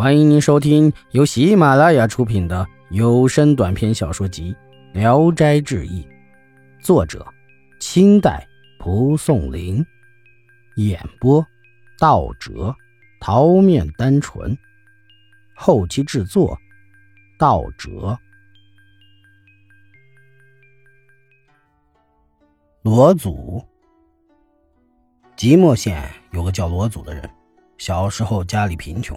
欢迎您收听由喜马拉雅出品的有声短篇小说集《聊斋志异》，作者：清代蒲松龄，演播：道哲、桃面单纯，后期制作：道哲。罗祖，即墨县有个叫罗祖的人，小时候家里贫穷。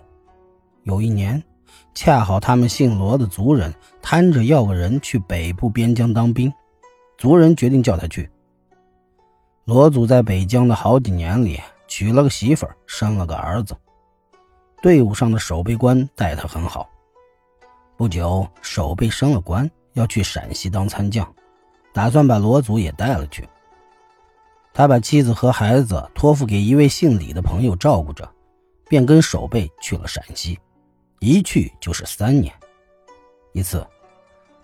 有一年，恰好他们姓罗的族人摊着要个人去北部边疆当兵，族人决定叫他去。罗祖在北疆的好几年里，娶了个媳妇，生了个儿子。队伍上的守备官待他很好。不久，守备升了官，要去陕西当参将，打算把罗祖也带了去。他把妻子和孩子托付给一位姓李的朋友照顾着，便跟守备去了陕西。一去就是三年。一次，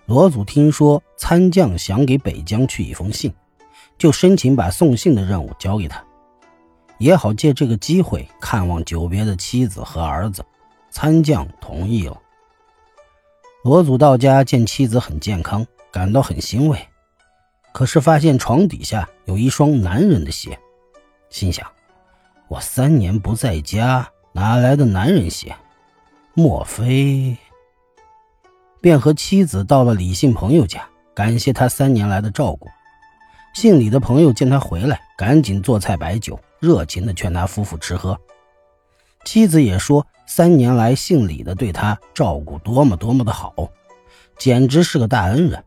罗祖听说参将想给北疆去一封信，就申请把送信的任务交给他，也好借这个机会看望久别的妻子和儿子。参将同意了。罗祖到家见妻子很健康，感到很欣慰，可是发现床底下有一双男人的鞋，心想：我三年不在家，哪来的男人鞋？莫非？便和妻子到了李姓朋友家，感谢他三年来的照顾。姓李的朋友见他回来，赶紧做菜摆酒，热情地劝他夫妇吃喝。妻子也说，三年来姓李的对他照顾多么多么的好，简直是个大恩人。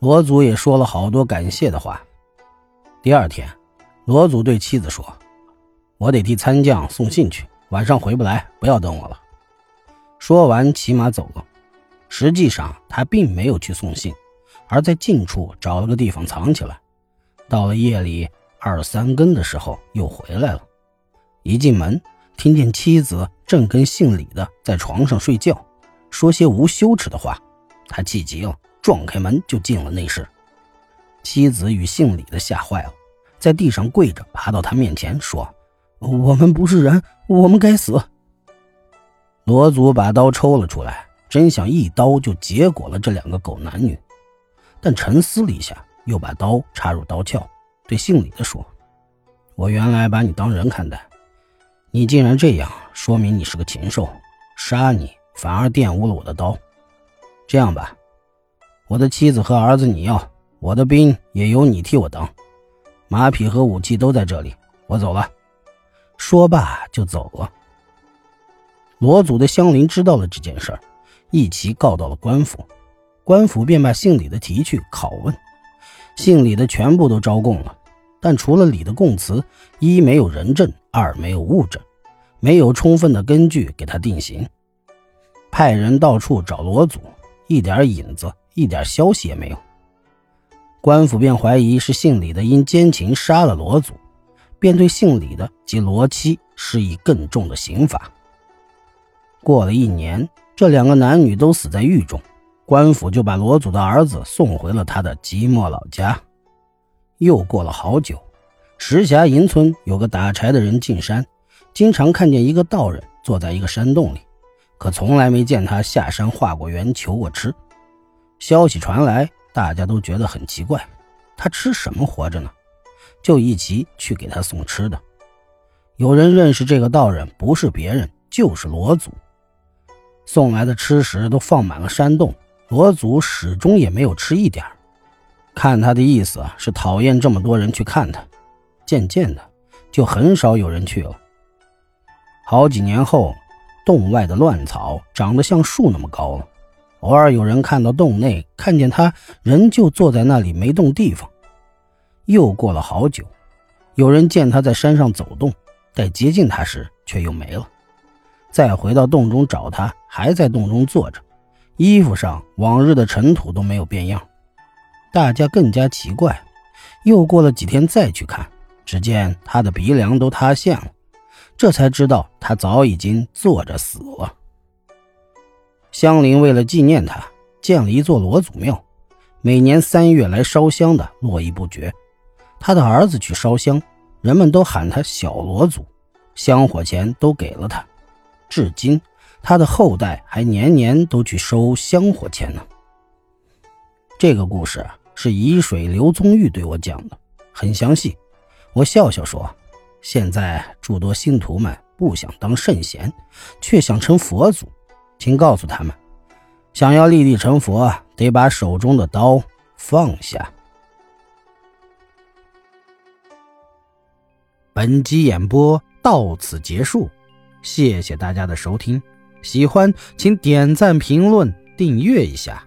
罗祖也说了好多感谢的话。第二天，罗祖对妻子说：“我得替参将送信去，晚上回不来，不要等我了。”说完，骑马走了。实际上，他并没有去送信，而在近处找了个地方藏起来。到了夜里二三更的时候，又回来了。一进门，听见妻子正跟姓李的在床上睡觉，说些无羞耻的话。他气急了，撞开门就进了内室。妻子与姓李的吓坏了，在地上跪着，爬到他面前说：“我们不是人，我们该死。”罗祖把刀抽了出来，真想一刀就结果了这两个狗男女，但沉思了一下，又把刀插入刀鞘，对姓李的说：“我原来把你当人看待，你竟然这样，说明你是个禽兽。杀你反而玷污了我的刀。这样吧，我的妻子和儿子你要，我的兵也由你替我当，马匹和武器都在这里，我走了。”说罢就走了。罗祖的乡邻知道了这件事儿，一齐告到了官府，官府便把姓李的提去拷问。姓李的全部都招供了，但除了李的供词，一没有人证，二没有物证，没有充分的根据给他定刑。派人到处找罗祖，一点影子，一点消息也没有。官府便怀疑是姓李的因奸情杀了罗祖，便对姓李的及罗妻施以更重的刑罚。过了一年，这两个男女都死在狱中，官府就把罗祖的儿子送回了他的即墨老家。又过了好久，石峡营村有个打柴的人进山，经常看见一个道人坐在一个山洞里，可从来没见他下山化过缘求过吃。消息传来，大家都觉得很奇怪，他吃什么活着呢？就一起去给他送吃的。有人认识这个道人，不是别人，就是罗祖。送来的吃食都放满了山洞，罗祖始终也没有吃一点看他的意思是讨厌这么多人去看他，渐渐的就很少有人去了。好几年后，洞外的乱草长得像树那么高了，偶尔有人看到洞内，看见他仍旧坐在那里没动地方。又过了好久，有人见他在山上走动，待接近他时却又没了。再回到洞中找他，还在洞中坐着，衣服上往日的尘土都没有变样。大家更加奇怪。又过了几天再去看，只见他的鼻梁都塌陷了，这才知道他早已经坐着死了。香菱为了纪念他，建了一座罗祖庙，每年三月来烧香的络绎不绝。他的儿子去烧香，人们都喊他小罗祖，香火钱都给了他。至今，他的后代还年年都去收香火钱呢。这个故事是沂水刘宗玉对我讲的，很详细。我笑笑说：“现在诸多信徒们不想当圣贤，却想成佛祖，请告诉他们，想要立地成佛，得把手中的刀放下。”本集演播到此结束，谢谢大家的收听。喜欢请点赞、评论、订阅一下。